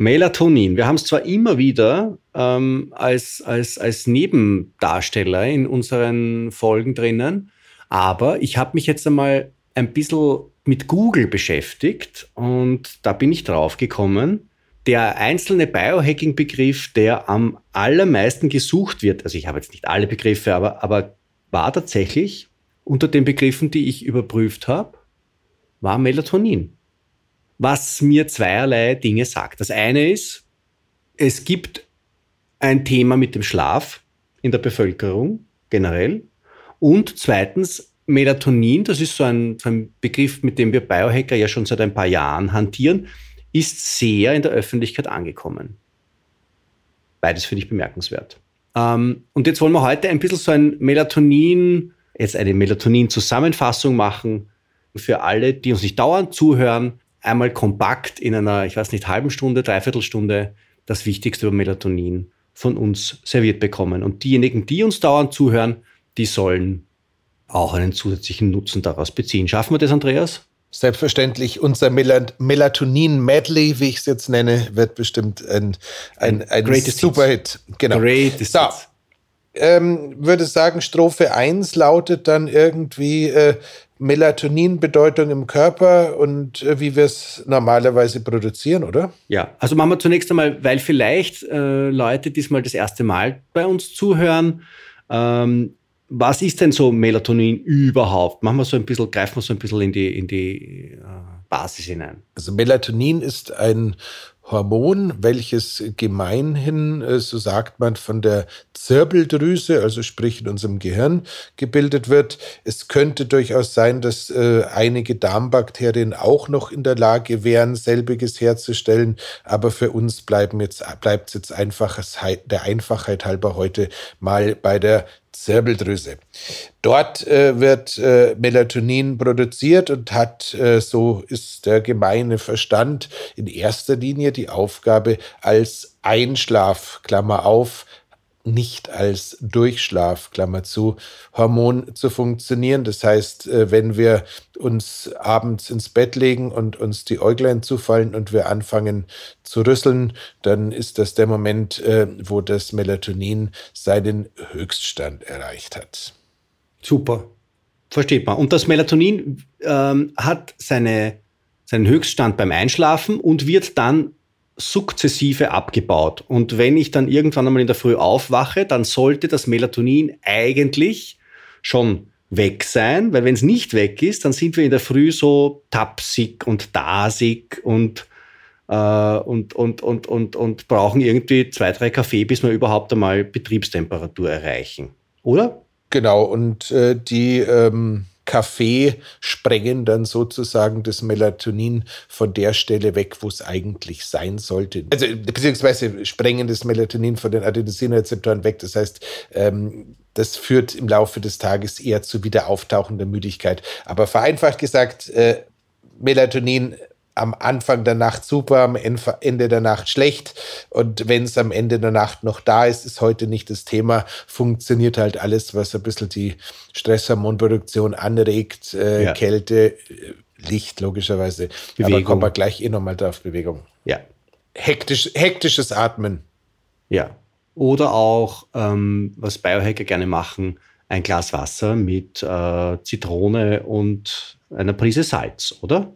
Melatonin. Wir haben es zwar immer wieder ähm, als, als, als Nebendarsteller in unseren Folgen drinnen, aber ich habe mich jetzt einmal ein bisschen mit Google beschäftigt und da bin ich drauf gekommen. Der einzelne Biohacking-Begriff, der am allermeisten gesucht wird, also ich habe jetzt nicht alle Begriffe, aber, aber war tatsächlich unter den Begriffen, die ich überprüft habe, war Melatonin was mir zweierlei Dinge sagt. Das eine ist, es gibt ein Thema mit dem Schlaf in der Bevölkerung generell. Und zweitens, Melatonin, das ist so ein, so ein, Begriff, mit dem wir Biohacker ja schon seit ein paar Jahren hantieren, ist sehr in der Öffentlichkeit angekommen. Beides finde ich bemerkenswert. Ähm, und jetzt wollen wir heute ein bisschen so ein Melatonin, jetzt eine Melatonin-Zusammenfassung machen für alle, die uns nicht dauernd zuhören, einmal kompakt in einer, ich weiß nicht, halben Stunde, Dreiviertelstunde das Wichtigste über Melatonin von uns serviert bekommen. Und diejenigen, die uns dauernd zuhören, die sollen auch einen zusätzlichen Nutzen daraus beziehen. Schaffen wir das, Andreas? Selbstverständlich, unser Melatonin-Medley, wie ich es jetzt nenne, wird bestimmt ein, ein, ein, ein Superhit. Genau. Greatest so, ähm, würde sagen, Strophe 1 lautet dann irgendwie äh, Melatonin-Bedeutung im Körper und äh, wie wir es normalerweise produzieren, oder? Ja, also machen wir zunächst einmal, weil vielleicht äh, Leute diesmal das erste Mal bei uns zuhören. Ähm, was ist denn so Melatonin überhaupt? Machen wir so ein bisschen, greifen wir so ein bisschen in die, in die äh, Basis hinein. Also Melatonin ist ein Hormon, welches gemeinhin, äh, so sagt man, von der Zirbeldrüse, also sprich in unserem Gehirn, gebildet wird. Es könnte durchaus sein, dass äh, einige Darmbakterien auch noch in der Lage wären, selbiges herzustellen, aber für uns bleiben jetzt, bleibt es jetzt einfach der Einfachheit halber heute mal bei der Zirbeldrüse. Dort äh, wird äh, Melatonin produziert und hat, äh, so ist der gemeine Verstand, in erster Linie die Aufgabe als Einschlaf, Klammer auf, nicht als Durchschlaf, Klammer zu, Hormon zu funktionieren. Das heißt, äh, wenn wir uns abends ins Bett legen und uns die Äuglein zufallen und wir anfangen zu rüsseln, dann ist das der Moment, äh, wo das Melatonin seinen Höchststand erreicht hat. Super, versteht man. Und das Melatonin ähm, hat seine, seinen Höchststand beim Einschlafen und wird dann sukzessive abgebaut. Und wenn ich dann irgendwann einmal in der Früh aufwache, dann sollte das Melatonin eigentlich schon weg sein, weil wenn es nicht weg ist, dann sind wir in der Früh so tapsig und dasig und, äh, und, und, und, und, und brauchen irgendwie zwei, drei Kaffee, bis wir überhaupt einmal Betriebstemperatur erreichen. Oder? Genau, und äh, die ähm, Kaffee sprengen dann sozusagen das Melatonin von der Stelle weg, wo es eigentlich sein sollte. Also beziehungsweise sprengen das Melatonin von den Adenosinrezeptoren weg. Das heißt, ähm, das führt im Laufe des Tages eher zu wiederauftauchender Müdigkeit. Aber vereinfacht gesagt, äh, Melatonin am Anfang der Nacht super, am Ende der Nacht schlecht. Und wenn es am Ende der Nacht noch da ist, ist heute nicht das Thema. Funktioniert halt alles, was ein bisschen die Stresshormonproduktion anregt, äh, ja. Kälte, äh, Licht logischerweise. Bewegung. Aber kommen wir gleich eh nochmal drauf, Bewegung. Ja. Hektisch, hektisches Atmen. Ja. Oder auch, ähm, was Biohacker gerne machen, ein Glas Wasser mit äh, Zitrone und einer Prise Salz, oder?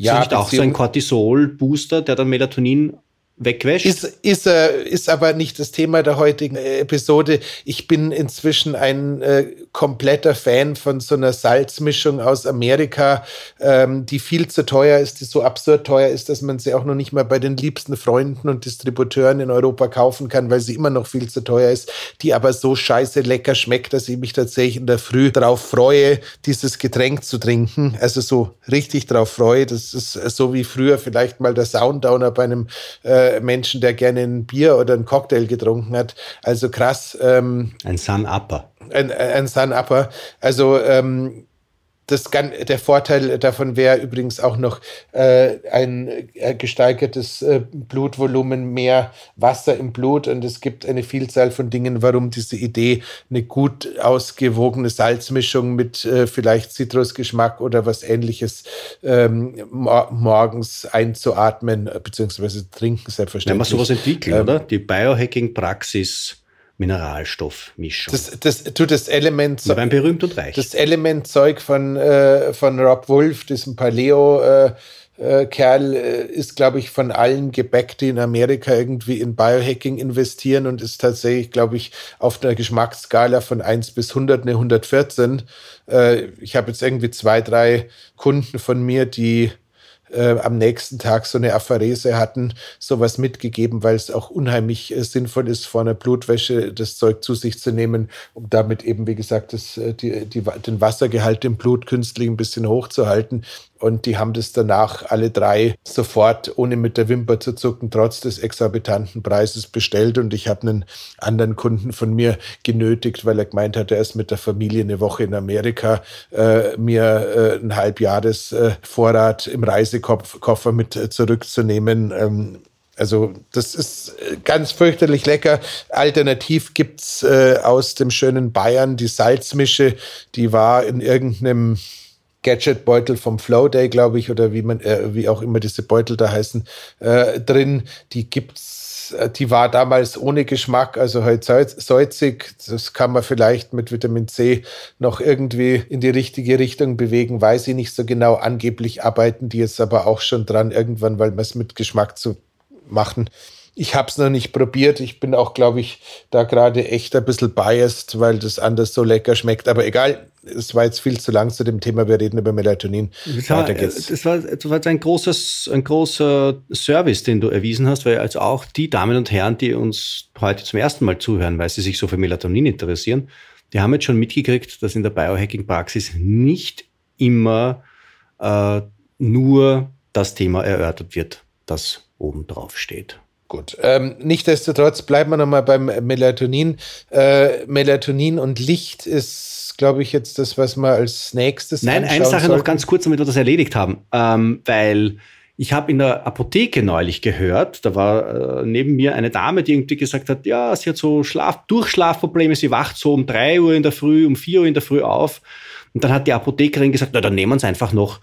Ja, ist nicht auch so ein Cortisol-Booster, der dann Melatonin wegwäscht. Ist, ist, äh, ist aber nicht das Thema der heutigen Episode. Ich bin inzwischen ein äh, kompletter Fan von so einer Salzmischung aus Amerika, ähm, die viel zu teuer ist, die so absurd teuer ist, dass man sie auch noch nicht mal bei den liebsten Freunden und Distributeuren in Europa kaufen kann, weil sie immer noch viel zu teuer ist, die aber so scheiße lecker schmeckt, dass ich mich tatsächlich in der Früh darauf freue, dieses Getränk zu trinken. Also so richtig darauf freue. Das ist so wie früher vielleicht mal der Soundowner bei einem äh, Menschen, der gerne ein Bier oder einen Cocktail getrunken hat. Also krass. Ähm, ein Sun-Upper. Ein, ein Sun-Upper. Also ähm, das, der Vorteil davon wäre übrigens auch noch äh, ein äh, gesteigertes äh, Blutvolumen, mehr Wasser im Blut und es gibt eine Vielzahl von Dingen, warum diese Idee, eine gut ausgewogene Salzmischung mit äh, vielleicht Zitrusgeschmack oder was ähnliches ähm, mor morgens einzuatmen bzw. trinken, selbstverständlich. Wenn man sowas entwickeln, ähm, oder? Die Biohacking-Praxis Mineralstoffmischung. Das, das tut das Element. Wir waren berühmt und reich. Das Elementzeug von, äh, von Rob Wolf, diesem Paleo. Äh, äh, Kerl äh, ist, glaube ich, von allen gebackt, die in Amerika irgendwie in Biohacking investieren und ist tatsächlich, glaube ich, auf einer Geschmacksskala von 1 bis 100 eine 114. Äh, ich habe jetzt irgendwie zwei, drei Kunden von mir, die äh, am nächsten Tag so eine Apharese hatten, sowas mitgegeben, weil es auch unheimlich äh, sinnvoll ist, vor einer Blutwäsche das Zeug zu sich zu nehmen, um damit eben, wie gesagt, das, äh, die, die, den Wassergehalt im Blut künstlich ein bisschen hochzuhalten. Und die haben das danach alle drei sofort, ohne mit der Wimper zu zucken, trotz des exorbitanten Preises bestellt. Und ich habe einen anderen Kunden von mir genötigt, weil er gemeint hat, er ist mit der Familie eine Woche in Amerika, äh, mir äh, ein Halbjahresvorrat äh, im Reisekoffer mit äh, zurückzunehmen. Ähm, also das ist äh, ganz fürchterlich lecker. Alternativ gibt's äh, aus dem schönen Bayern die Salzmische, die war in irgendeinem Gadget-Beutel vom Flow Day, glaube ich, oder wie man, äh, wie auch immer diese Beutel da heißen, äh, drin. Die gibt's, äh, die war damals ohne Geschmack, also halt salzig. Das kann man vielleicht mit Vitamin C noch irgendwie in die richtige Richtung bewegen, weiß ich nicht so genau. Angeblich arbeiten die jetzt aber auch schon dran, irgendwann, weil man es mit Geschmack zu machen. Ich habe es noch nicht probiert. Ich bin auch, glaube ich, da gerade echt ein bisschen biased, weil das anders so lecker schmeckt. Aber egal, es war jetzt viel zu lang zu dem Thema. Wir reden über Melatonin. Das war, das war, das war ein, großes, ein großer Service, den du erwiesen hast, weil also auch die Damen und Herren, die uns heute zum ersten Mal zuhören, weil sie sich so für Melatonin interessieren, die haben jetzt schon mitgekriegt, dass in der Biohacking-Praxis nicht immer äh, nur das Thema erörtert wird, das oben drauf steht. Gut. Ähm, Nichtsdestotrotz bleiben wir nochmal beim Melatonin. Äh, Melatonin und Licht ist, glaube ich, jetzt das, was wir als nächstes. Nein, eine Sache sollten. noch ganz kurz, damit wir das erledigt haben. Ähm, weil ich habe in der Apotheke neulich gehört, da war äh, neben mir eine Dame, die irgendwie gesagt hat, ja, sie hat so Schlaf Durchschlafprobleme, sie wacht so um drei Uhr in der Früh, um vier Uhr in der Früh auf. Und dann hat die Apothekerin gesagt, na, dann nehmen wir uns einfach noch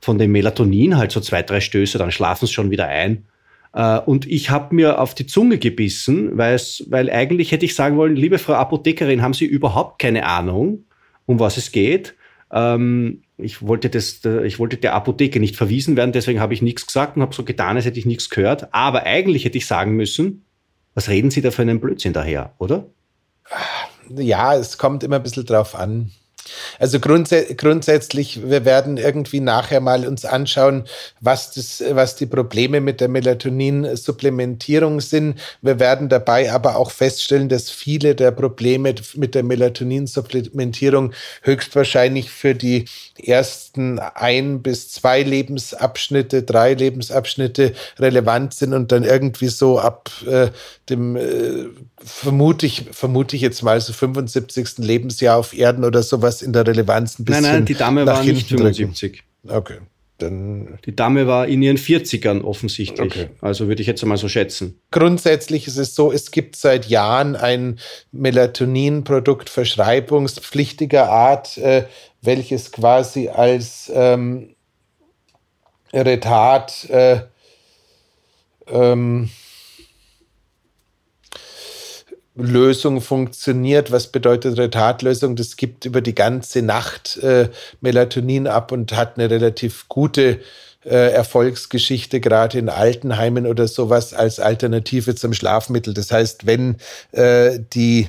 von dem Melatonin, halt so zwei, drei Stöße, dann schlafen sie schon wieder ein. Äh, und ich habe mir auf die Zunge gebissen, weil eigentlich hätte ich sagen wollen, liebe Frau Apothekerin, haben Sie überhaupt keine Ahnung, um was es geht? Ähm, ich wollte, das, ich wollte der Apotheke nicht verwiesen werden, deswegen habe ich nichts gesagt und habe so getan, als hätte ich nichts gehört. Aber eigentlich hätte ich sagen müssen, was reden Sie da für einen Blödsinn daher, oder? Ja, es kommt immer ein bisschen drauf an. Also grundsä grundsätzlich, wir werden irgendwie nachher mal uns anschauen, was, das, was die Probleme mit der Melatonin-Supplementierung sind. Wir werden dabei aber auch feststellen, dass viele der Probleme mit der Melatonin-Supplementierung höchstwahrscheinlich für die ersten ein bis zwei Lebensabschnitte, drei Lebensabschnitte relevant sind und dann irgendwie so ab äh, dem, äh, vermute ich, vermute ich jetzt mal so 75. Lebensjahr auf Erden oder sowas in der Relevanz ein bisschen. Nein, nein, die Dame war nicht 75. Drücken. Okay. Dann die Dame war in ihren 40ern offensichtlich. Okay. Also würde ich jetzt einmal so schätzen. Grundsätzlich ist es so, es gibt seit Jahren ein Melatonin-Produkt verschreibungspflichtiger Art, äh, welches quasi als ähm, Retard ähm, Lösung funktioniert. Was bedeutet Retardlösung? Das gibt über die ganze Nacht äh, Melatonin ab und hat eine relativ gute äh, Erfolgsgeschichte, gerade in Altenheimen oder sowas, als Alternative zum Schlafmittel. Das heißt, wenn äh, die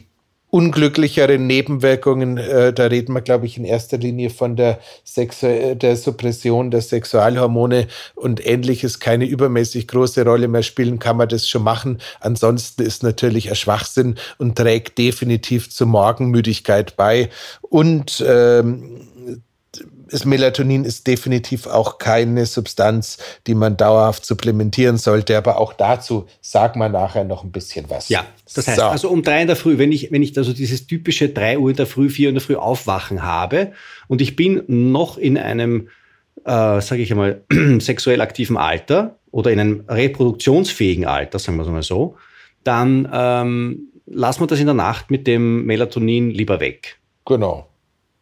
unglücklichere Nebenwirkungen, äh, da reden wir, glaube ich, in erster Linie von der, Sexu der Suppression der Sexualhormone und ähnliches keine übermäßig große Rolle mehr spielen, kann man das schon machen. Ansonsten ist natürlich ein Schwachsinn und trägt definitiv zur Morgenmüdigkeit bei. Und ähm, das Melatonin ist definitiv auch keine Substanz, die man dauerhaft supplementieren sollte. Aber auch dazu sagen wir nachher noch ein bisschen was. Ja, das heißt, so. also um drei in der Früh, wenn ich, wenn ich also dieses typische drei Uhr in der Früh, vier in der Früh aufwachen habe und ich bin noch in einem, äh, sage ich einmal, sexuell aktiven Alter oder in einem reproduktionsfähigen Alter, sagen wir es mal so, dann ähm, lassen wir das in der Nacht mit dem Melatonin lieber weg. Genau.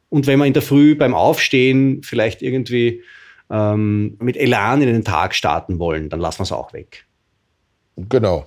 Und wenn wir in der Früh beim Aufstehen vielleicht irgendwie ähm, mit Elan in den Tag starten wollen, dann lassen wir es auch weg. Genau.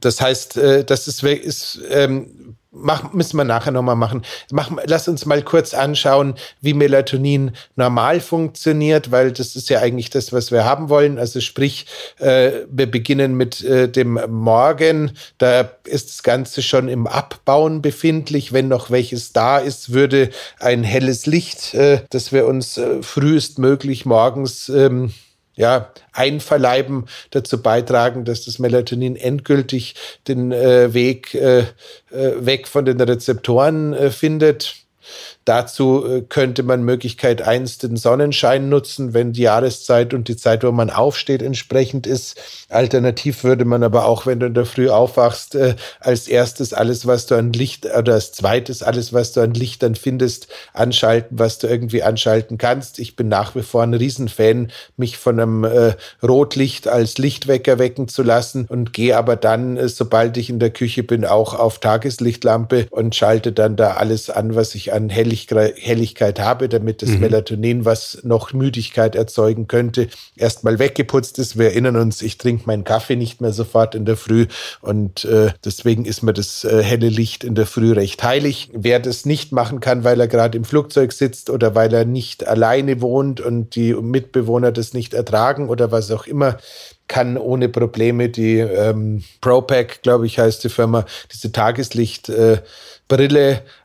Das heißt, äh, das ist, ist ähm, Mach, müssen wir nachher nochmal machen. Mach, lass uns mal kurz anschauen, wie Melatonin normal funktioniert, weil das ist ja eigentlich das, was wir haben wollen. Also sprich, äh, wir beginnen mit äh, dem Morgen. Da ist das Ganze schon im Abbauen befindlich. Wenn noch welches da ist, würde ein helles Licht, äh, das wir uns äh, frühestmöglich morgens ähm, ja, einverleiben, dazu beitragen, dass das Melatonin endgültig den äh, Weg äh, äh weg von den Rezeptoren äh, findet. Dazu äh, könnte man Möglichkeit eins den Sonnenschein nutzen, wenn die Jahreszeit und die Zeit, wo man aufsteht, entsprechend ist. Alternativ würde man aber auch, wenn du in der Früh aufwachst, äh, als erstes alles, was du an Licht oder als zweites alles, was du an Lichtern findest, anschalten, was du irgendwie anschalten kannst. Ich bin nach wie vor ein Riesenfan, mich von einem äh, Rotlicht als Lichtwecker wecken zu lassen und gehe aber dann, äh, sobald ich in der Küche bin, auch auf Tageslichtlampe und schalte dann da alles an, was ich an Hell Helligkeit habe, damit das mhm. Melatonin, was noch Müdigkeit erzeugen könnte, erstmal weggeputzt ist. Wir erinnern uns, ich trinke meinen Kaffee nicht mehr sofort in der Früh und äh, deswegen ist mir das äh, helle Licht in der Früh recht heilig. Wer das nicht machen kann, weil er gerade im Flugzeug sitzt oder weil er nicht alleine wohnt und die Mitbewohner das nicht ertragen oder was auch immer, kann ohne Probleme die ähm, ProPack, glaube ich, heißt die Firma, diese Tageslichtbrille äh,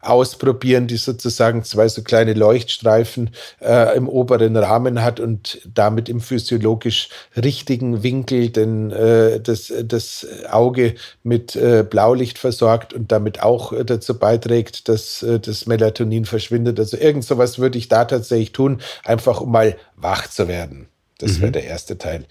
ausprobieren, die sozusagen zwei so kleine Leuchtstreifen äh, im oberen Rahmen hat und damit im physiologisch richtigen Winkel den, äh, das, das Auge mit äh, Blaulicht versorgt und damit auch dazu beiträgt, dass äh, das Melatonin verschwindet. Also irgend sowas würde ich da tatsächlich tun, einfach um mal wach zu werden. Das mhm. wäre der erste Teil.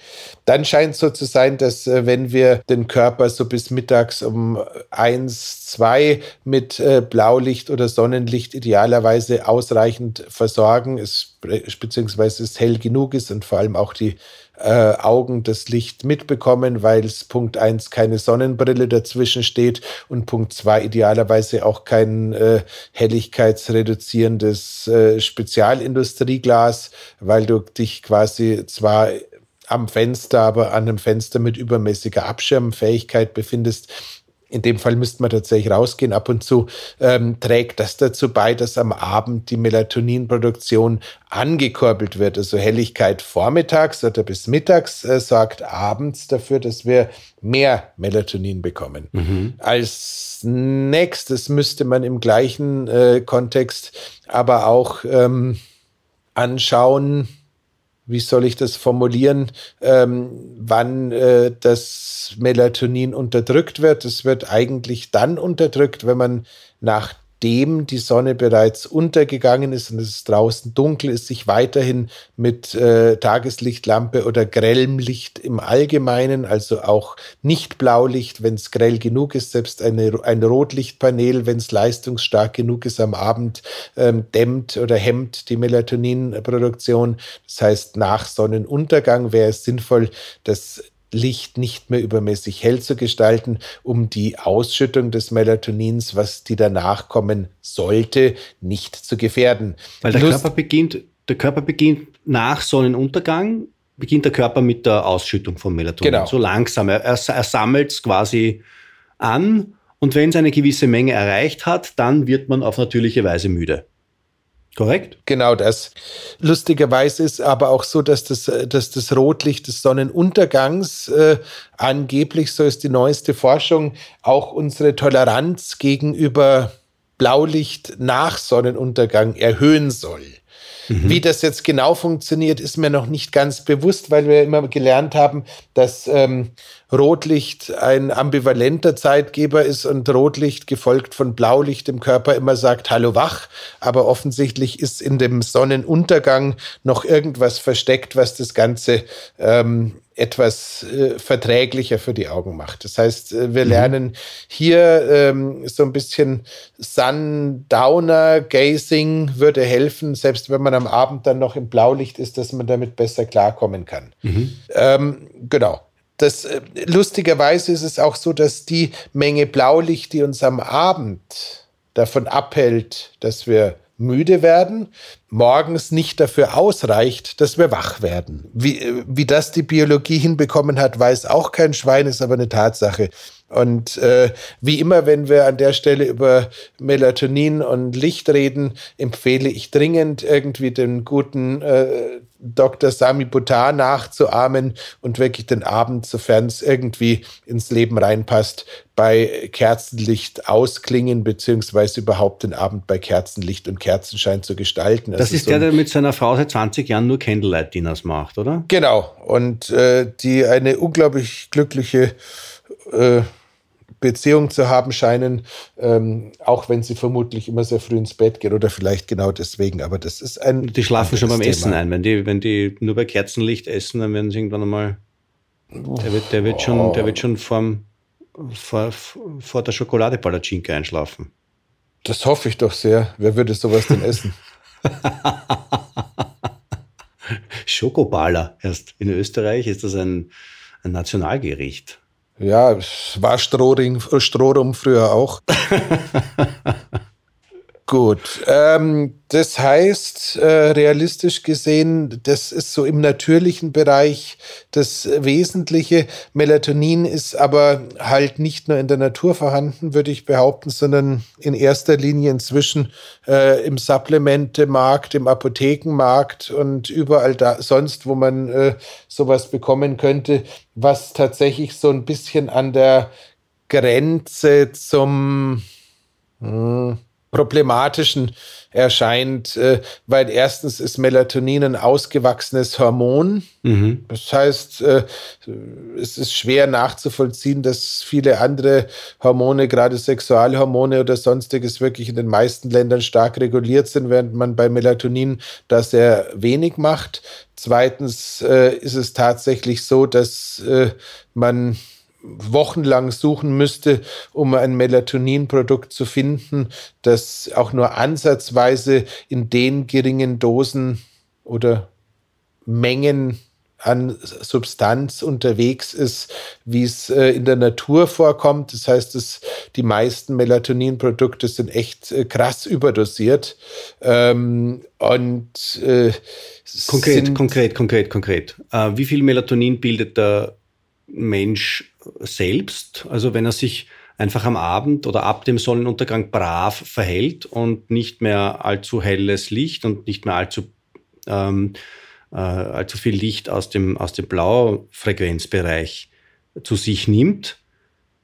Dann scheint es so zu sein, dass äh, wenn wir den Körper so bis mittags um eins, zwei mit äh, Blaulicht oder Sonnenlicht idealerweise ausreichend versorgen, es, beziehungsweise es hell genug ist und vor allem auch die äh, Augen das Licht mitbekommen, weil es Punkt eins keine Sonnenbrille dazwischen steht und Punkt zwei idealerweise auch kein äh, helligkeitsreduzierendes äh, Spezialindustrieglas, weil du dich quasi zwar am Fenster, aber an einem Fenster mit übermäßiger Abschirmfähigkeit befindest, in dem Fall müsste man tatsächlich rausgehen. Ab und zu ähm, trägt das dazu bei, dass am Abend die Melatoninproduktion angekurbelt wird. Also Helligkeit vormittags oder bis mittags äh, sorgt abends dafür, dass wir mehr Melatonin bekommen. Mhm. Als nächstes müsste man im gleichen äh, Kontext aber auch ähm, anschauen, wie soll ich das formulieren, ähm, wann äh, das Melatonin unterdrückt wird. Es wird eigentlich dann unterdrückt, wenn man nach nachdem die Sonne bereits untergegangen ist und es draußen dunkel ist, sich weiterhin mit äh, Tageslichtlampe oder grellem Licht im Allgemeinen, also auch nicht Blaulicht, wenn es grell genug ist, selbst eine, ein Rotlichtpanel, wenn es leistungsstark genug ist am Abend, ähm, dämmt oder hemmt die Melatoninproduktion. Das heißt, nach Sonnenuntergang wäre es sinnvoll, dass Licht nicht mehr übermäßig hell zu gestalten, um die Ausschüttung des Melatonins, was die danach kommen sollte, nicht zu gefährden. Weil der Lust Körper beginnt, der Körper beginnt nach Sonnenuntergang, beginnt der Körper mit der Ausschüttung von Melatonin. Genau. So langsam. Er, er, er sammelt es quasi an Und wenn es eine gewisse Menge erreicht hat, dann wird man auf natürliche Weise müde. Korrekt? Genau das. Lustigerweise ist aber auch so, dass das, dass das Rotlicht des Sonnenuntergangs äh, angeblich, so ist die neueste Forschung, auch unsere Toleranz gegenüber Blaulicht nach Sonnenuntergang erhöhen soll. Mhm. Wie das jetzt genau funktioniert, ist mir noch nicht ganz bewusst, weil wir immer gelernt haben, dass ähm, Rotlicht ein ambivalenter Zeitgeber ist und Rotlicht gefolgt von Blaulicht im Körper immer sagt, hallo wach. Aber offensichtlich ist in dem Sonnenuntergang noch irgendwas versteckt, was das Ganze ähm, etwas äh, verträglicher für die Augen macht. Das heißt, äh, wir mhm. lernen hier ähm, so ein bisschen Sundowner Gazing würde helfen, selbst wenn man am Abend dann noch im Blaulicht ist, dass man damit besser klarkommen kann. Mhm. Ähm, genau. Das, äh, lustigerweise ist es auch so, dass die Menge Blaulicht, die uns am Abend davon abhält, dass wir müde werden, morgens nicht dafür ausreicht, dass wir wach werden. Wie, wie das die Biologie hinbekommen hat, weiß auch kein Schwein, ist aber eine Tatsache. Und äh, wie immer, wenn wir an der Stelle über Melatonin und Licht reden, empfehle ich dringend irgendwie den guten äh, Dr. Sami Buttar nachzuahmen und wirklich den Abend, sofern es irgendwie ins Leben reinpasst, bei Kerzenlicht ausklingen, beziehungsweise überhaupt den Abend bei Kerzenlicht und Kerzenschein zu gestalten. Das, das ist, ist der, der mit seiner Frau seit 20 Jahren nur Candlelight-Dinners macht, oder? Genau. Und äh, die eine unglaublich glückliche äh, Beziehung zu haben scheinen, ähm, auch wenn sie vermutlich immer sehr früh ins Bett gehen oder vielleicht genau deswegen. Aber das ist ein. Die schlafen schon beim Thema. Essen ein. Wenn die, wenn die nur bei Kerzenlicht essen, dann werden sie irgendwann einmal. Der wird, der wird schon, der wird schon vorm, vor, vor der Schokolade Palatschinke einschlafen. Das hoffe ich doch sehr. Wer würde sowas denn essen? Schokoballer erst. In Österreich ist das ein, ein Nationalgericht. Ja, es war Strohring, Strohrum früher auch. Gut, ähm, das heißt, äh, realistisch gesehen, das ist so im natürlichen Bereich das Wesentliche. Melatonin ist aber halt nicht nur in der Natur vorhanden, würde ich behaupten, sondern in erster Linie inzwischen äh, im Supplementemarkt, im Apothekenmarkt und überall da sonst, wo man äh, sowas bekommen könnte, was tatsächlich so ein bisschen an der Grenze zum mh, hm, problematischen erscheint, äh, weil erstens ist Melatonin ein ausgewachsenes Hormon. Mhm. Das heißt, äh, es ist schwer nachzuvollziehen, dass viele andere Hormone, gerade Sexualhormone oder sonstiges, wirklich in den meisten Ländern stark reguliert sind, während man bei Melatonin da sehr wenig macht. Zweitens äh, ist es tatsächlich so, dass man wochenlang suchen müsste, um ein Melatoninprodukt zu finden, das auch nur ansatzweise in den geringen Dosen oder Mengen an Substanz unterwegs ist, wie es äh, in der Natur vorkommt. Das heißt, dass die meisten Melatoninprodukte sind echt äh, krass überdosiert. Ähm, und äh, konkret, konkret, konkret, konkret. Wie viel Melatonin bildet der Mensch selbst, also wenn er sich einfach am Abend oder ab dem Sonnenuntergang brav verhält und nicht mehr allzu helles Licht und nicht mehr allzu, ähm, äh, allzu viel Licht aus dem, aus dem Blaufrequenzbereich zu sich nimmt.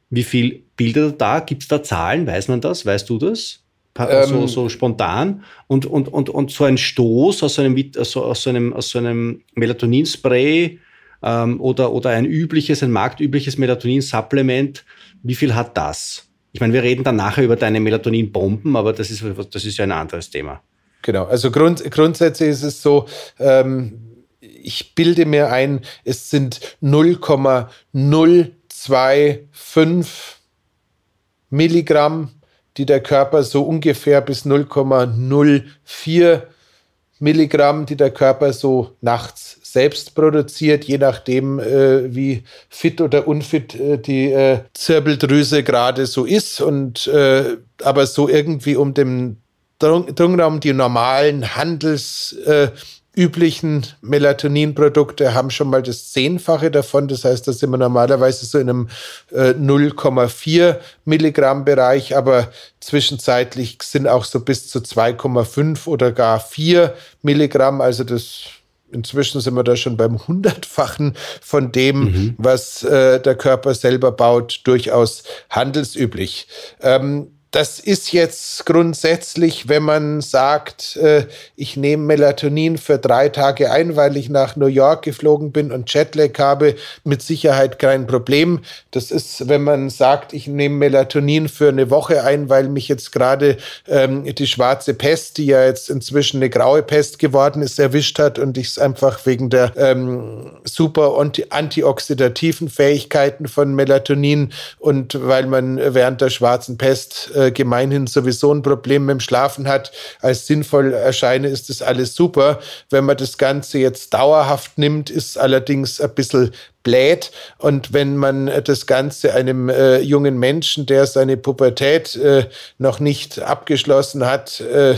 Wie viel bildet er da? Gibt es da Zahlen? Weiß man das? Weißt du das? Ähm, so, so spontan und, und, und, und so ein Stoß aus so einem, aus so einem, aus so einem Melatoninspray ähm, oder, oder ein übliches, ein marktübliches Melatonin-Supplement, wie viel hat das? Ich meine, wir reden dann nachher über deine Melatonin-Bomben, aber das ist, das ist ja ein anderes Thema. Genau, also grund, grundsätzlich ist es so, ähm, ich bilde mir ein, es sind 0,025 Milligramm, die der Körper so ungefähr bis 0,04 Milligramm, die der Körper so nachts selbst produziert, je nachdem, äh, wie fit oder unfit äh, die äh, Zirbeldrüse gerade so ist. Und äh, aber so irgendwie um den Drungraum, die normalen Handels äh, Melatoninprodukte haben schon mal das Zehnfache davon. Das heißt, da sind wir normalerweise so in einem äh, 0,4 Milligramm Bereich, aber zwischenzeitlich sind auch so bis zu 2,5 oder gar 4 Milligramm. Also das inzwischen sind wir da schon beim hundertfachen von dem, mhm. was äh, der Körper selber baut, durchaus handelsüblich. Ähm, das ist jetzt grundsätzlich, wenn man sagt, äh, ich nehme Melatonin für drei Tage ein, weil ich nach New York geflogen bin und Jetlag habe, mit Sicherheit kein Problem. Das ist, wenn man sagt, ich nehme Melatonin für eine Woche ein, weil mich jetzt gerade ähm, die schwarze Pest, die ja jetzt inzwischen eine graue Pest geworden ist, erwischt hat und ich es einfach wegen der ähm, super antioxidativen Fähigkeiten von Melatonin und weil man während der schwarzen Pest äh, äh, gemeinhin sowieso ein Problem mit dem Schlafen hat, als sinnvoll erscheine, ist das alles super. Wenn man das Ganze jetzt dauerhaft nimmt, ist allerdings ein bisschen bläht. Und wenn man das Ganze einem äh, jungen Menschen, der seine Pubertät äh, noch nicht abgeschlossen hat, äh,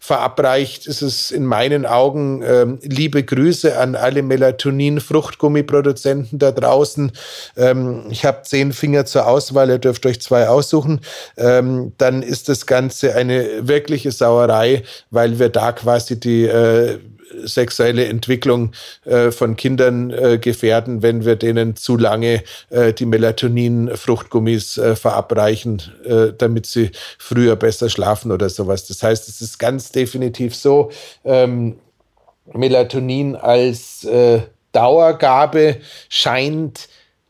verabreicht, ist es in meinen Augen ähm, liebe Grüße an alle Melatonin-Fruchtgummiproduzenten da draußen. Ähm, ich habe zehn Finger zur Auswahl, ihr dürft euch zwei aussuchen. Ähm, dann ist das Ganze eine wirkliche Sauerei, weil wir da quasi die äh, sexuelle Entwicklung äh, von Kindern äh, gefährden, wenn wir denen zu lange äh, die Melatonin-Fruchtgummis äh, verabreichen, äh, damit sie früher besser schlafen oder sowas. Das heißt, es ist ganz definitiv so, ähm, Melatonin als äh, Dauergabe scheint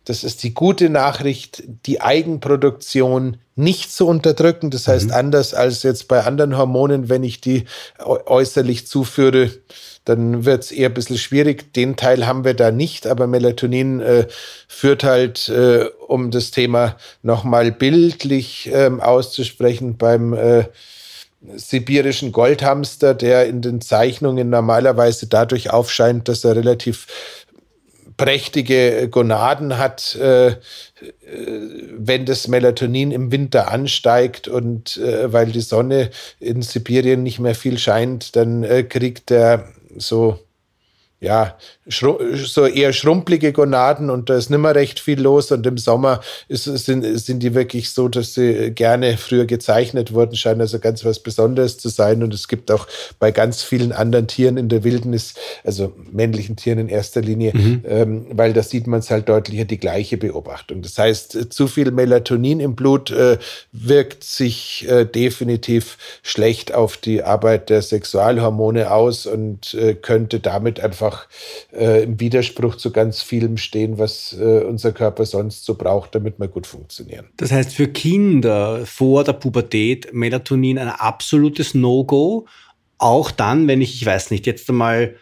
das ist die gute Nachricht, die Eigenproduktion nicht zu unterdrücken. Das heißt, mhm. anders als jetzt bei anderen Hormonen, wenn ich die äußerlich zuführe, dann wird es eher ein bisschen schwierig. Den Teil haben wir da nicht, aber Melatonin äh, führt halt, äh, um das Thema nochmal bildlich äh, auszusprechen, beim äh, sibirischen Goldhamster, der in den Zeichnungen normalerweise dadurch aufscheint, dass er relativ prächtige Gonaden hat, äh, äh, wenn das Melatonin im Winter ansteigt und äh, weil die Sonne in Sibirien nicht mehr viel scheint, dann äh, kriegt er so ja, so eher schrumpelige Gonaden und da ist nicht mehr recht viel los. Und im Sommer ist, sind, sind die wirklich so, dass sie gerne früher gezeichnet wurden, scheinen also ganz was Besonderes zu sein. Und es gibt auch bei ganz vielen anderen Tieren in der Wildnis, also männlichen Tieren in erster Linie, mhm. ähm, weil da sieht man es halt deutlicher, die gleiche Beobachtung. Das heißt, zu viel Melatonin im Blut äh, wirkt sich äh, definitiv schlecht auf die Arbeit der Sexualhormone aus und äh, könnte damit einfach einfach äh, im Widerspruch zu ganz vielem stehen, was äh, unser Körper sonst so braucht, damit wir gut funktionieren. Das heißt, für Kinder vor der Pubertät Melatonin ein absolutes No-Go. Auch dann, wenn ich, ich weiß nicht, jetzt einmal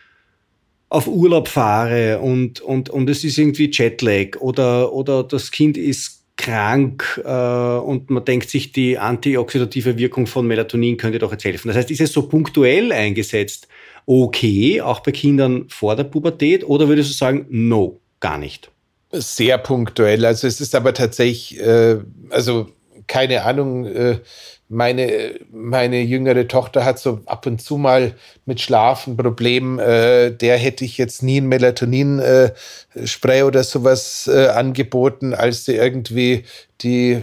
auf Urlaub fahre und, und, und es ist irgendwie Jetlag oder, oder das Kind ist krank äh, und man denkt sich, die antioxidative Wirkung von Melatonin könnte doch jetzt helfen. Das heißt, ist es so punktuell eingesetzt okay, auch bei Kindern vor der Pubertät, oder würdest du sagen, no, gar nicht? Sehr punktuell. Also es ist aber tatsächlich, äh, also keine Ahnung, äh, meine, meine jüngere Tochter hat so ab und zu mal mit Schlafen Problem. Äh, der hätte ich jetzt nie ein Melatonin-Spray äh, oder sowas äh, angeboten, als sie irgendwie die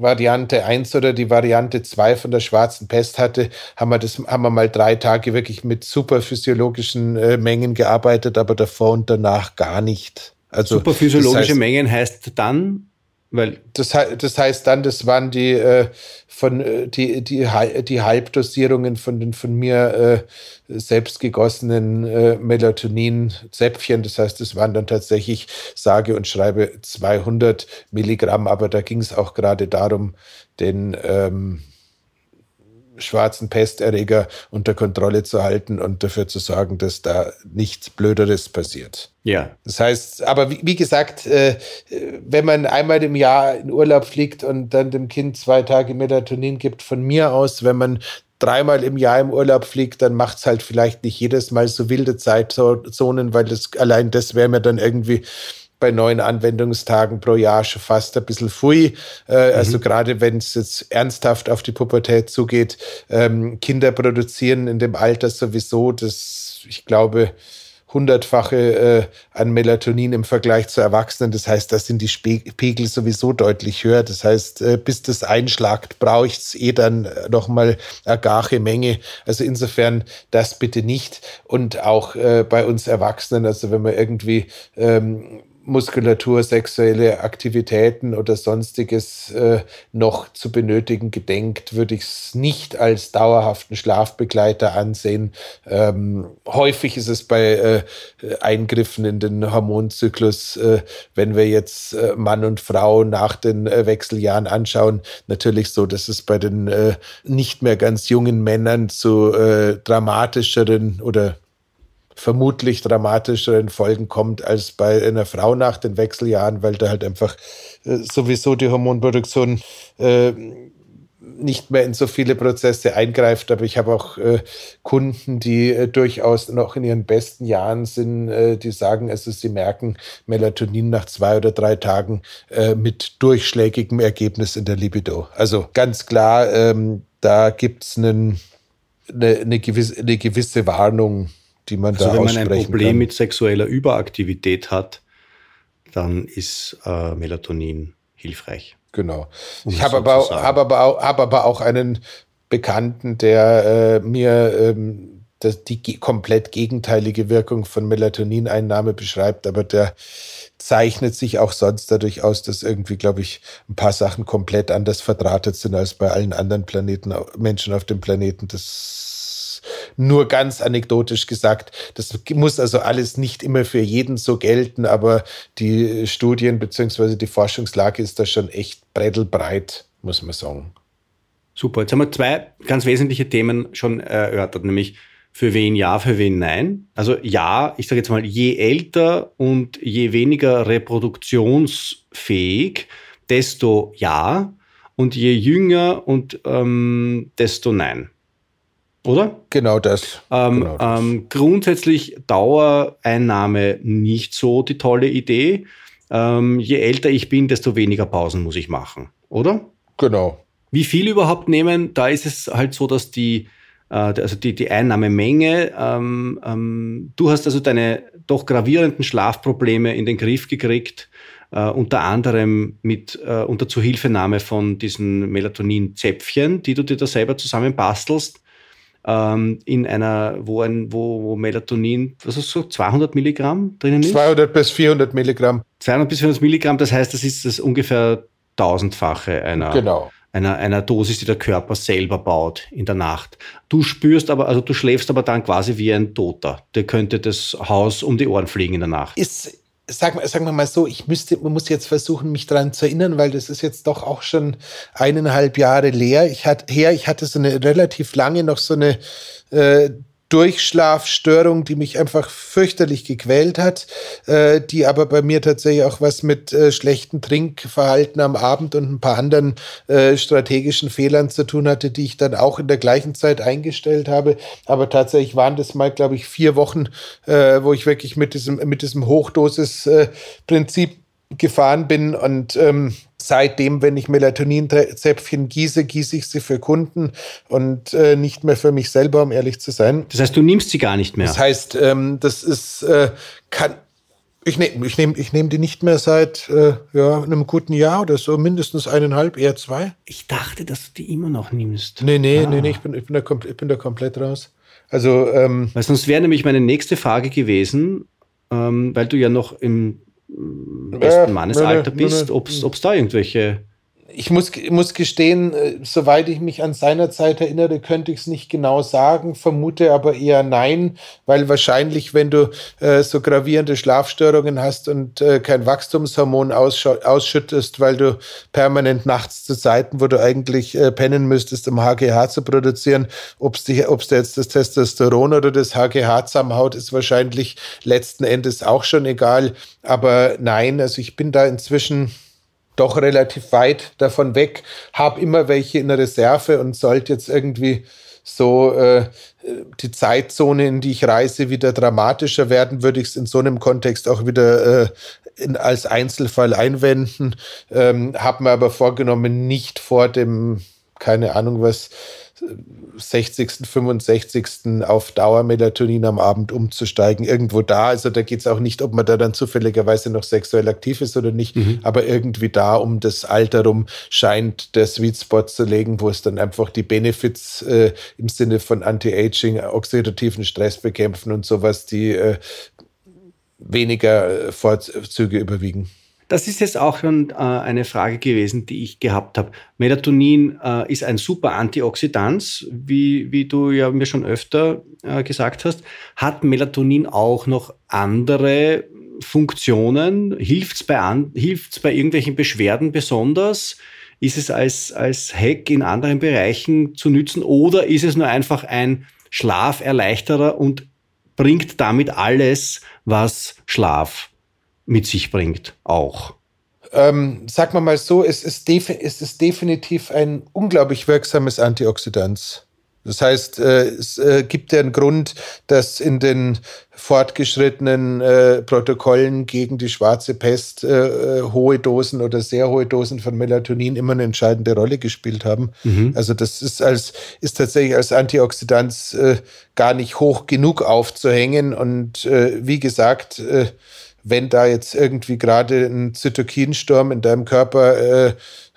Variante 1 oder die Variante 2 von der schwarzen Pest hatte, haben wir, das, haben wir mal drei Tage wirklich mit super physiologischen äh, Mengen gearbeitet, aber davor und danach gar nicht. Also, super physiologische das heißt, Mengen heißt dann, weil das, das heißt dann, das waren die äh, von äh, die, die, die Halbdosierungen von den von mir äh, selbst gegossenen äh, Melatonin-Zäpfchen. Das heißt, es waren dann tatsächlich sage und schreibe 200 Milligramm, aber da ging es auch gerade darum, den ähm, schwarzen Pesterreger unter Kontrolle zu halten und dafür zu sorgen, dass da nichts Blöderes passiert. Ja. Das heißt, aber wie, wie gesagt, äh, wenn man einmal im Jahr in Urlaub fliegt und dann dem Kind zwei Tage Melatonin gibt, von mir aus, wenn man dreimal im Jahr im Urlaub fliegt, dann macht es halt vielleicht nicht jedes Mal so wilde Zeitzonen, weil das allein das wäre mir dann irgendwie bei neun Anwendungstagen pro Jahr schon fast ein bisschen fui. Äh, also mhm. Also gerade wenn es jetzt ernsthaft auf die Pubertät zugeht, ähm, Kinder produzieren in dem Alter sowieso, das ich glaube, hundertfache äh, an Melatonin im Vergleich zu Erwachsenen. Das heißt, da sind die Spe Pegel sowieso deutlich höher. Das heißt, äh, bis das einschlagt, es eh dann nochmal eine gache Menge. Also insofern das bitte nicht. Und auch äh, bei uns Erwachsenen, also wenn man irgendwie ähm, Muskulatur, sexuelle Aktivitäten oder sonstiges äh, noch zu benötigen gedenkt, würde ich es nicht als dauerhaften Schlafbegleiter ansehen. Ähm, häufig ist es bei äh, Eingriffen in den Hormonzyklus, äh, wenn wir jetzt äh, Mann und Frau nach den äh, Wechseljahren anschauen, natürlich so, dass es bei den äh, nicht mehr ganz jungen Männern zu dramatischeren oder vermutlich dramatischeren Folgen kommt als bei einer Frau nach den Wechseljahren, weil da halt einfach äh, sowieso die Hormonproduktion äh, nicht mehr in so viele Prozesse eingreift. Aber ich habe auch äh, Kunden, die durchaus noch in ihren besten Jahren sind, die sagen, also sie merken Melatonin nach zwei oder drei Tagen mit durchschlägigem Ergebnis in der Libido. Also ganz klar, ähm, da gibt es eine, eine gewisse Warnung die man also da wenn man ein Problem kann. mit sexueller Überaktivität hat, dann ist äh, Melatonin hilfreich. Genau. Um ich habe aber, auch, hab aber, auch, hab aber auch einen Bekannten, der äh, mir ähm, das, die komplett gegenteilige Wirkung von Melatonineinnahme beschreibt, aber der zeichnet sich auch sonst dadurch aus, dass irgendwie, glaube ich, ein paar Sachen komplett anders verdrahtet sind als bei allen anderen Planeten, Menschen auf dem Planeten. Das nur ganz anekdotisch gesagt. Das muss also alles nicht immer für jeden so gelten, aber die Studien bzw. die Forschungslage ist da schon echt brettelbreit, muss man sagen. Super, jetzt haben wir zwei ganz wesentliche Themen schon erörtert, nämlich für wen ja, für wen nein. Also ja, ich sage jetzt mal, je älter und je weniger reproduktionsfähig, desto ja und je jünger und ähm, desto nein. Oder? Genau das. Ähm, genau das. Ähm, grundsätzlich Dauereinnahme nicht so die tolle Idee. Ähm, je älter ich bin, desto weniger Pausen muss ich machen, oder? Genau. Wie viel überhaupt nehmen? Da ist es halt so, dass die, äh, also die, die Einnahmemenge, ähm, ähm, du hast also deine doch gravierenden Schlafprobleme in den Griff gekriegt, äh, unter anderem mit äh, unter Zuhilfenahme von diesen Melatonin-Zäpfchen, die du dir da selber zusammenbastelst ähm, in einer, wo, ein, wo, wo Melatonin, was hast du gesagt, 200 Milligramm drinnen ist? 200 bis 400 Milligramm. 200 bis 400 Milligramm, das heißt, das ist das ungefähr tausendfache einer, genau. einer, einer Dosis, die der Körper selber baut in der Nacht. Du spürst aber, also du schläfst aber dann quasi wie ein Toter. Der könnte das Haus um die Ohren fliegen in der Nacht. Ist sagen, sagen wir mal so, ich müsste, man muss jetzt versuchen, mich daran zu erinnern, weil das ist jetzt doch auch schon eineinhalb Jahre leer. Ich hatte, her, ich hatte so eine relativ lange noch so eine äh, Durchschlafstörung, die mich einfach fürchterlich gequält hat, äh, die aber bei mir tatsächlich auch was mit äh, schlechten Trinkverhalten am Abend und ein paar anderen äh, strategischen Fehlern zu tun hatte, die ich dann auch in der gleichen Zeit eingestellt habe. Aber tatsächlich waren das mal, glaube ich, vier Wochen, äh, wo ich wirklich mit diesem, mit diesem Hochdosis-Prinzip gefahren bin und ähm, seitdem, wenn ich Melatoninzäpfchen gieße, gieße ich sie für Kunden und äh, nicht mehr für mich selber, um ehrlich zu sein. Das heißt, du nimmst sie gar nicht mehr. Das heißt, ähm, das ist äh, kann ich nehme ich nehm, ich nehm die nicht mehr seit äh, ja, einem guten Jahr oder so, mindestens eineinhalb, eher zwei. Ich dachte, dass du die immer noch nimmst. Nee, nee, ah. nee, nee, ich bin, ich, bin da, ich bin da komplett raus. Also, ähm, weil sonst wäre nämlich meine nächste Frage gewesen, ähm, weil du ja noch im besten Mannesalter bist, ob es da irgendwelche ich muss, muss gestehen, äh, soweit ich mich an seiner Zeit erinnere, könnte ich es nicht genau sagen, vermute aber eher nein, weil wahrscheinlich, wenn du äh, so gravierende Schlafstörungen hast und äh, kein Wachstumshormon ausschüttest, weil du permanent nachts zu Zeiten, wo du eigentlich äh, pennen müsstest, um HGH zu produzieren, ob es jetzt das Testosteron oder das HGH zusammenhaut, ist wahrscheinlich letzten Endes auch schon egal. Aber nein, also ich bin da inzwischen doch relativ weit davon weg, habe immer welche in der Reserve und sollte jetzt irgendwie so äh, die Zeitzone, in die ich reise, wieder dramatischer werden, würde ich es in so einem Kontext auch wieder äh, in, als Einzelfall einwenden. Ähm, habe mir aber vorgenommen, nicht vor dem, keine Ahnung was, 60., 65. auf Dauermelatonin am Abend umzusteigen, irgendwo da. Also da geht es auch nicht, ob man da dann zufälligerweise noch sexuell aktiv ist oder nicht, mhm. aber irgendwie da um das Alter rum scheint der Sweet Spot zu legen, wo es dann einfach die Benefits äh, im Sinne von Anti-Aging, oxidativen Stress bekämpfen und sowas, die äh, weniger äh, Vorzüge überwiegen. Das ist jetzt auch schon äh, eine Frage gewesen, die ich gehabt habe. Melatonin äh, ist ein super Antioxidant, wie, wie du ja mir schon öfter äh, gesagt hast. Hat Melatonin auch noch andere Funktionen? Hilft es bei, bei irgendwelchen Beschwerden besonders? Ist es als, als Hack in anderen Bereichen zu nützen oder ist es nur einfach ein Schlaferleichterer und bringt damit alles, was Schlaf mit sich bringt, auch. Ähm, sag mal mal so, es ist, es ist definitiv ein unglaublich wirksames Antioxidant. Das heißt, äh, es äh, gibt ja einen Grund, dass in den fortgeschrittenen äh, Protokollen gegen die schwarze Pest hohe Dosen oder sehr hohe Dosen von Melatonin immer eine entscheidende Rolle gespielt haben. Mhm. Also das ist als ist tatsächlich als Antioxidant gar nicht hoch genug aufzuhängen. Und wie gesagt, wenn da jetzt irgendwie gerade ein Zytokinsturm in deinem Körper äh,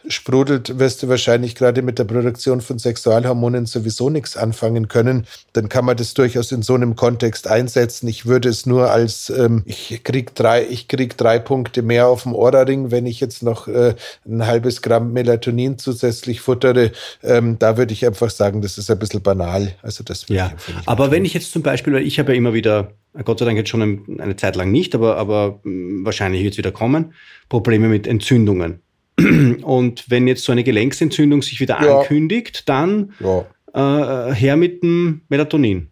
sprudelt, wirst du wahrscheinlich gerade mit der Produktion von Sexualhormonen sowieso nichts anfangen können. Dann kann man das durchaus in so einem Kontext einsetzen. Ich würde es nur als, ähm, ich krieg drei, ich krieg drei Punkte mehr auf dem Ohrring, wenn ich jetzt noch äh, ein halbes Gramm Melatonin zusätzlich futtere. Ähm, da würde ich einfach sagen, das ist ein bisschen banal. Also das ja, aber wenn ich jetzt zum Beispiel, weil ich habe ja immer wieder Gott sei Dank jetzt schon eine Zeit lang nicht, aber, aber hm, wahrscheinlich wird es wieder kommen. Probleme mit Entzündungen. Und wenn jetzt so eine Gelenksentzündung sich wieder ja. ankündigt, dann ja. äh, her mit dem Melatonin.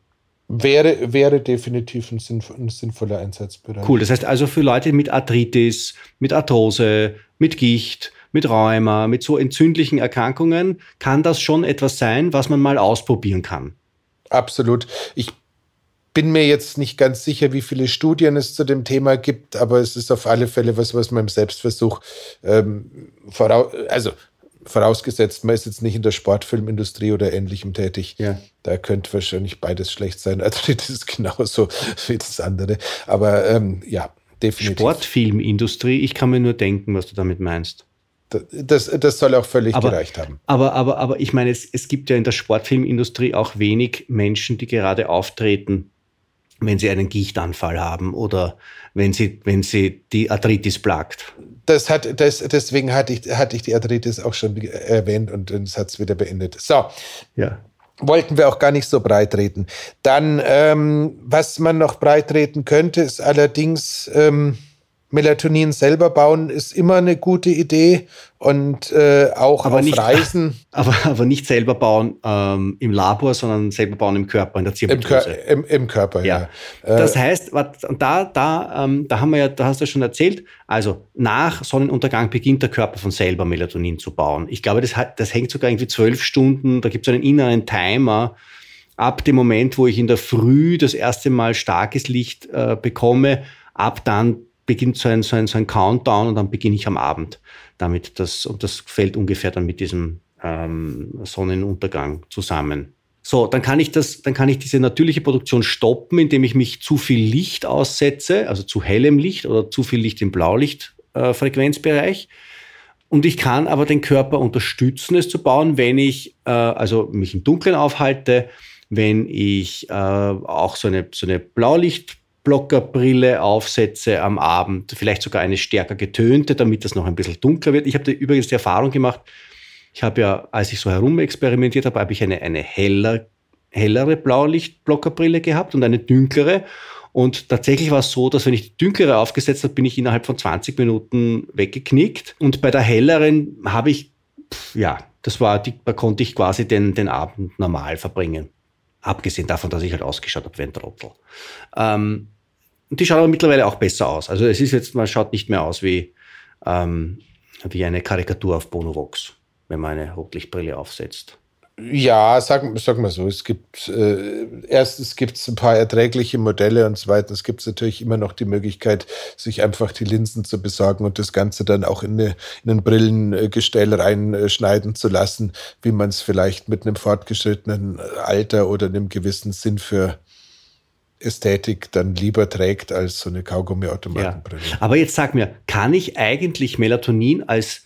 Wäre, wäre definitiv ein, sinnvoll, ein sinnvoller Einsatzbereich. Cool, das heißt also für Leute mit Arthritis, mit Arthrose, mit Gicht, mit Rheuma, mit so entzündlichen Erkrankungen kann das schon etwas sein, was man mal ausprobieren kann. Absolut. Ich bin mir jetzt nicht ganz sicher, wie viele Studien es zu dem Thema gibt, aber es ist auf alle Fälle was, was man im Selbstversuch ähm, voraus, also vorausgesetzt, man ist jetzt nicht in der Sportfilmindustrie oder ähnlichem tätig. Ja. Da könnte wahrscheinlich beides schlecht sein. Also das ist genauso wie das andere. Aber ähm, ja, definitiv. Sportfilmindustrie, ich kann mir nur denken, was du damit meinst. Das, das soll auch völlig aber, gereicht haben. Aber, aber, aber ich meine, es, es gibt ja in der Sportfilmindustrie auch wenig Menschen, die gerade auftreten wenn sie einen Gichtanfall haben oder wenn sie, wenn sie die Arthritis plagt. Das hat, das, deswegen hatte ich, hatte ich die Arthritis auch schon erwähnt und das hat es wieder beendet. So. Ja. Wollten wir auch gar nicht so breit reden. Dann, ähm, was man noch breit reden könnte, ist allerdings, ähm, Melatonin selber bauen ist immer eine gute Idee und äh, auch aber auf nicht, Reisen. Aber, aber nicht selber bauen ähm, im Labor, sondern selber bauen im Körper, in der Zirbeldrüse. Im, Im, Im, Körper, ja. ja. Das heißt, und da, da, ähm, da haben wir ja, da hast du schon erzählt, also nach Sonnenuntergang beginnt der Körper von selber Melatonin zu bauen. Ich glaube, das, hat, das hängt sogar irgendwie zwölf Stunden, da gibt es einen inneren Timer, ab dem Moment, wo ich in der Früh das erste Mal starkes Licht äh, bekomme, ab dann beginnt so ein, so, ein, so ein Countdown und dann beginne ich am Abend damit. Das, und das fällt ungefähr dann mit diesem ähm, Sonnenuntergang zusammen. So, dann kann ich das, dann kann ich diese natürliche Produktion stoppen, indem ich mich zu viel Licht aussetze, also zu hellem Licht oder zu viel Licht im Blaulichtfrequenzbereich. Äh, und ich kann aber den Körper unterstützen, es zu bauen, wenn ich äh, also mich im Dunkeln aufhalte, wenn ich äh, auch so eine, so eine Blaulicht Blockerbrille aufsetze am Abend, vielleicht sogar eine stärker getönte, damit das noch ein bisschen dunkler wird. Ich habe übrigens die Erfahrung gemacht, ich habe ja, als ich so herum experimentiert habe, habe ich eine, eine heller, hellere Blaulichtblockerbrille gehabt und eine dünklere. Und tatsächlich war es so, dass wenn ich die dünklere aufgesetzt habe, bin ich innerhalb von 20 Minuten weggeknickt. Und bei der helleren habe ich, ja, das war, die, da konnte ich quasi den, den Abend normal verbringen. Abgesehen davon, dass ich halt ausgeschaut habe wie ein Trottel. Ähm, die schaut aber mittlerweile auch besser aus. Also es ist jetzt, man schaut nicht mehr aus wie, ähm, wie eine Karikatur auf Bonovox, wenn man eine Rotlichtbrille aufsetzt. Ja, sagen sag mal so, es gibt äh, erstens gibt es ein paar erträgliche Modelle und zweitens gibt es natürlich immer noch die Möglichkeit, sich einfach die Linsen zu besorgen und das Ganze dann auch in, eine, in ein Brillengestell reinschneiden zu lassen, wie man es vielleicht mit einem fortgeschrittenen Alter oder einem gewissen Sinn für Ästhetik dann lieber trägt als so eine Kaugummi-Automatenbrille. Ja. Aber jetzt sag mir, kann ich eigentlich Melatonin als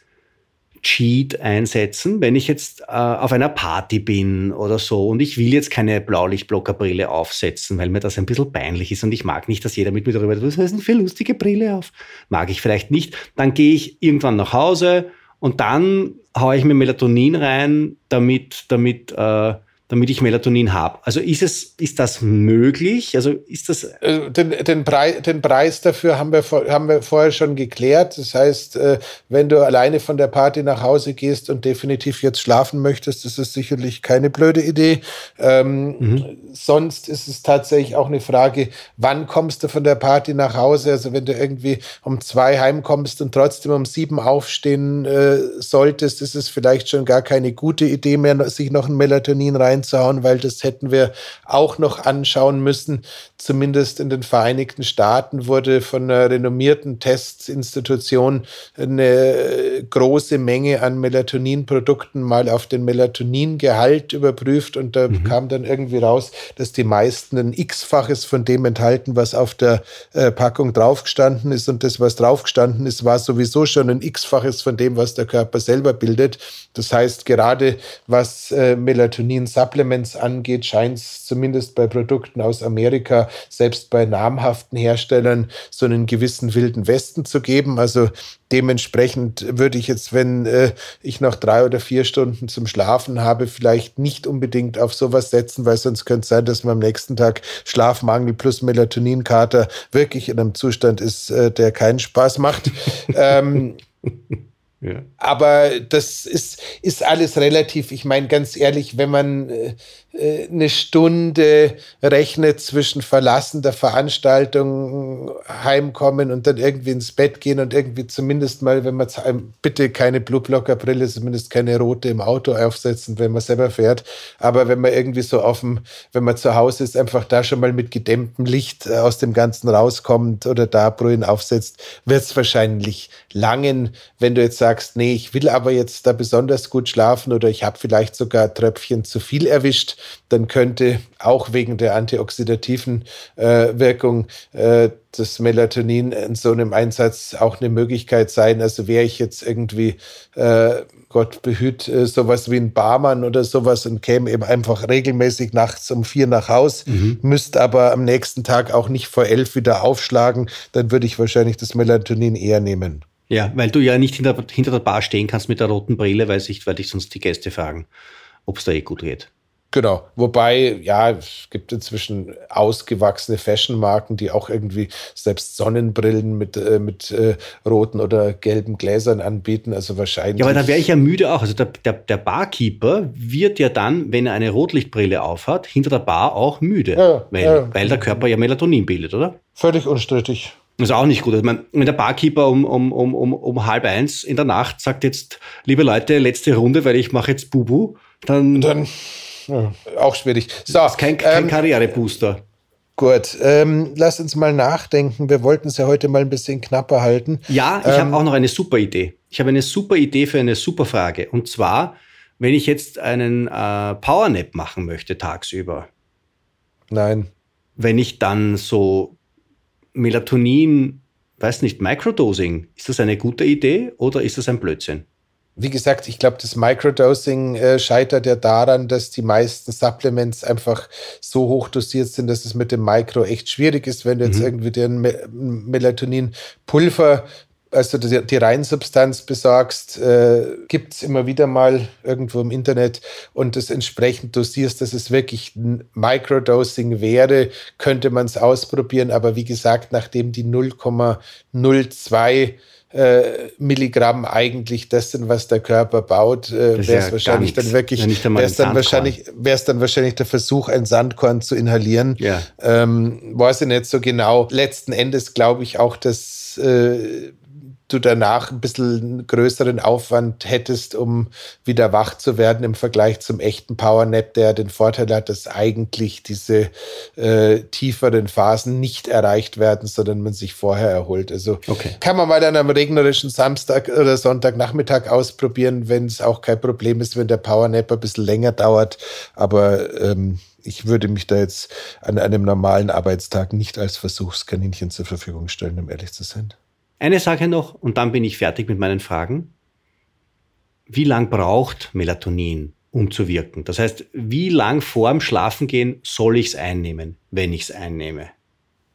Cheat einsetzen, wenn ich jetzt äh, auf einer Party bin oder so und ich will jetzt keine Blaulichtblockerbrille aufsetzen, weil mir das ein bisschen peinlich ist und ich mag nicht, dass jeder mit mir darüber was heißt denn für lustige Brille auf? Mag ich vielleicht nicht. Dann gehe ich irgendwann nach Hause und dann haue ich mir Melatonin rein, damit, damit äh, damit ich Melatonin habe. Also ist es, ist das möglich? Also ist das. Äh, den, den, Preis, den Preis dafür haben wir, haben wir vorher schon geklärt. Das heißt, äh, wenn du alleine von der Party nach Hause gehst und definitiv jetzt schlafen möchtest, ist es sicherlich keine blöde Idee. Ähm, mhm. Sonst ist es tatsächlich auch eine Frage, wann kommst du von der Party nach Hause? Also wenn du irgendwie um zwei heimkommst und trotzdem um sieben aufstehen äh, solltest, ist es vielleicht schon gar keine gute Idee mehr, sich noch ein Melatonin rein reinzuhauen, weil das hätten wir auch noch anschauen müssen. Zumindest in den Vereinigten Staaten wurde von einer renommierten Testinstitution eine große Menge an Melatoninprodukten mal auf den Melatoningehalt überprüft und da mhm. kam dann irgendwie raus, dass die meisten ein x-faches von dem enthalten, was auf der äh, Packung draufgestanden ist und das, was draufgestanden ist, war sowieso schon ein x-faches von dem, was der Körper selber bildet. Das heißt, gerade was äh, Melatonin Supplements angeht, scheint es zumindest bei Produkten aus Amerika, selbst bei namhaften Herstellern, so einen gewissen wilden Westen zu geben. Also dementsprechend würde ich jetzt, wenn äh, ich noch drei oder vier Stunden zum Schlafen habe, vielleicht nicht unbedingt auf sowas setzen, weil sonst könnte es sein, dass man am nächsten Tag Schlafmangel plus Melatoninkater wirklich in einem Zustand ist, äh, der keinen Spaß macht. ähm, ja. Aber das ist, ist alles relativ. Ich meine, ganz ehrlich, wenn man äh, eine Stunde rechnet zwischen Verlassen der Veranstaltung, heimkommen und dann irgendwie ins Bett gehen und irgendwie zumindest mal, wenn man bitte keine Blueblocker-Brille, zumindest keine rote im Auto aufsetzen, wenn man selber fährt. Aber wenn man irgendwie so offen, wenn man zu Hause ist, einfach da schon mal mit gedämmtem Licht äh, aus dem Ganzen rauskommt oder da Brühen aufsetzt, wird es wahrscheinlich langen. Wenn du jetzt sagst, nee, ich will aber jetzt da besonders gut schlafen oder ich habe vielleicht sogar Tröpfchen zu viel erwischt, dann könnte auch wegen der antioxidativen äh, Wirkung äh, das Melatonin in so einem Einsatz auch eine Möglichkeit sein. Also wäre ich jetzt irgendwie, äh, Gott behüt, äh, sowas wie ein Barmann oder sowas und käme eben einfach regelmäßig nachts um vier nach Haus, mhm. müsste aber am nächsten Tag auch nicht vor elf wieder aufschlagen, dann würde ich wahrscheinlich das Melatonin eher nehmen. Ja, weil du ja nicht hinter, hinter der Bar stehen kannst mit der roten Brille, weil sich, weil dich sonst die Gäste fragen, ob es da eh gut geht. Genau. Wobei, ja, es gibt inzwischen ausgewachsene Fashion-Marken, die auch irgendwie selbst Sonnenbrillen mit, äh, mit äh, roten oder gelben Gläsern anbieten. Also wahrscheinlich. Ja, aber da wäre ich ja müde auch. Also der, der, der, Barkeeper wird ja dann, wenn er eine Rotlichtbrille aufhat, hinter der Bar auch müde. Ja, weil, ja. weil der Körper ja Melatonin bildet, oder? Völlig unstrittig. Das ist auch nicht gut. Also, wenn der Barkeeper um, um, um, um, um halb eins in der Nacht sagt jetzt, liebe Leute, letzte Runde, weil ich mache jetzt Bubu, dann. dann ja, auch schwierig. So, das ist kein, kein ähm, Karrierebooster. Gut, ähm, lass uns mal nachdenken. Wir wollten es ja heute mal ein bisschen knapper halten. Ja, ich ähm, habe auch noch eine super Idee. Ich habe eine super Idee für eine super Frage. Und zwar, wenn ich jetzt einen äh, Powernap machen möchte tagsüber. Nein. Wenn ich dann so Melatonin, weiß nicht, Microdosing, ist das eine gute Idee oder ist das ein Blödsinn? Wie gesagt, ich glaube, das Microdosing äh, scheitert ja daran, dass die meisten Supplements einfach so hoch dosiert sind, dass es mit dem Micro echt schwierig ist, wenn du jetzt mhm. irgendwie den Me Melatonin-Pulver also die, die Reinsubstanz besorgst, äh, gibt es immer wieder mal irgendwo im Internet und das entsprechend dosierst, dass es wirklich ein Microdosing wäre, könnte man es ausprobieren. Aber wie gesagt, nachdem die 0,02 äh, Milligramm eigentlich das sind, was der Körper baut, äh, wäre es ja wahrscheinlich dann wirklich, wäre es dann wahrscheinlich, wäre es dann wahrscheinlich der Versuch, ein Sandkorn zu inhalieren. Ja. Ähm, weiß ich nicht so genau. Letzten Endes glaube ich auch, dass äh, du danach ein bisschen größeren Aufwand hättest, um wieder wach zu werden im Vergleich zum echten Powernap, der den Vorteil hat, dass eigentlich diese äh, tieferen Phasen nicht erreicht werden, sondern man sich vorher erholt. Also okay. kann man mal dann am regnerischen Samstag oder Sonntagnachmittag ausprobieren, wenn es auch kein Problem ist, wenn der Powernap ein bisschen länger dauert. Aber ähm, ich würde mich da jetzt an einem normalen Arbeitstag nicht als Versuchskaninchen zur Verfügung stellen, um ehrlich zu sein. Eine Sache noch und dann bin ich fertig mit meinen Fragen. Wie lang braucht Melatonin, um zu wirken? Das heißt, wie lang vor dem Schlafengehen soll ich es einnehmen, wenn ich es einnehme?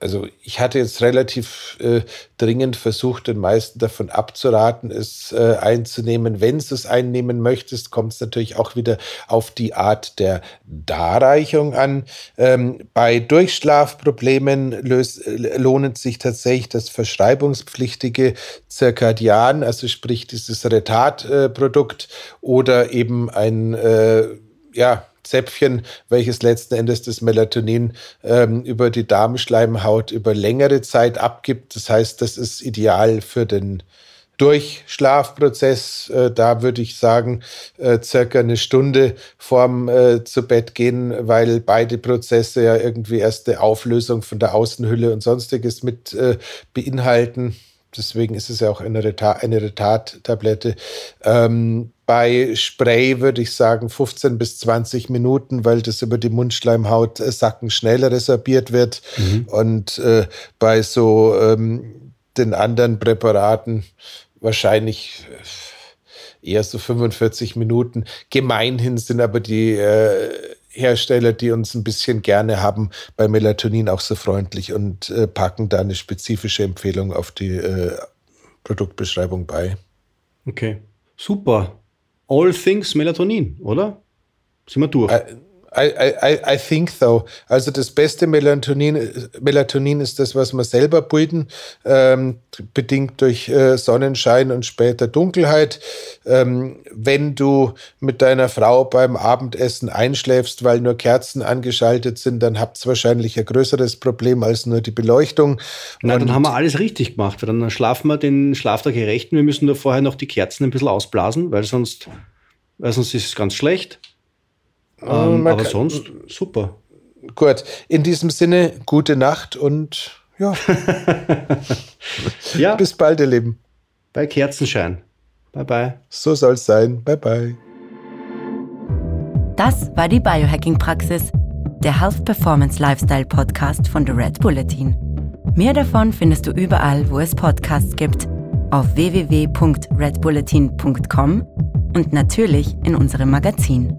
Also ich hatte jetzt relativ äh, dringend versucht, den meisten davon abzuraten, es äh, einzunehmen. Wenn du es einnehmen möchtest, kommt es natürlich auch wieder auf die Art der Darreichung an. Ähm, bei Durchschlafproblemen löst, äh, lohnt sich tatsächlich das verschreibungspflichtige Zirkadian, also sprich dieses Retard-Produkt oder eben ein äh, ja, Zäpfchen, welches letzten Endes das Melatonin ähm, über die Darmschleimhaut über längere Zeit abgibt. Das heißt, das ist ideal für den Durchschlafprozess. Äh, da würde ich sagen, äh, circa eine Stunde vorm äh, zu Bett gehen, weil beide Prozesse ja irgendwie erste Auflösung von der Außenhülle und sonstiges mit äh, beinhalten. Deswegen ist es ja auch eine, Retard, eine Retard-Tablette. Ähm, bei Spray würde ich sagen 15 bis 20 Minuten, weil das über die Mundschleimhaut äh, sacken schnell resorbiert wird. Mhm. Und äh, bei so ähm, den anderen Präparaten wahrscheinlich äh, eher so 45 Minuten. Gemeinhin sind aber die äh, Hersteller, die uns ein bisschen gerne haben, bei Melatonin auch so freundlich und äh, packen da eine spezifische Empfehlung auf die äh, Produktbeschreibung bei. Okay, super. All Things Melatonin, oder? Sind wir durch? I, I, I, I think so. Also das beste Melatonin, Melatonin ist das, was wir selber bilden, ähm, bedingt durch äh, Sonnenschein und später Dunkelheit. Ähm, wenn du mit deiner Frau beim Abendessen einschläfst, weil nur Kerzen angeschaltet sind, dann habt ihr wahrscheinlich ein größeres Problem als nur die Beleuchtung. Na, dann haben wir alles richtig gemacht. Dann schlafen wir den Schlaf der Gerechten. Wir müssen nur vorher noch die Kerzen ein bisschen ausblasen, weil sonst, weil sonst ist es ganz schlecht. Ähm, aber sonst super. Gut, in diesem Sinne, gute Nacht und ja. ja. Bis bald, ihr Lieben. Bei Kerzenschein. Bye bye. So soll es sein. Bye bye. Das war die Biohacking-Praxis, der Health Performance Lifestyle Podcast von The Red Bulletin. Mehr davon findest du überall, wo es Podcasts gibt, auf www.redbulletin.com und natürlich in unserem Magazin.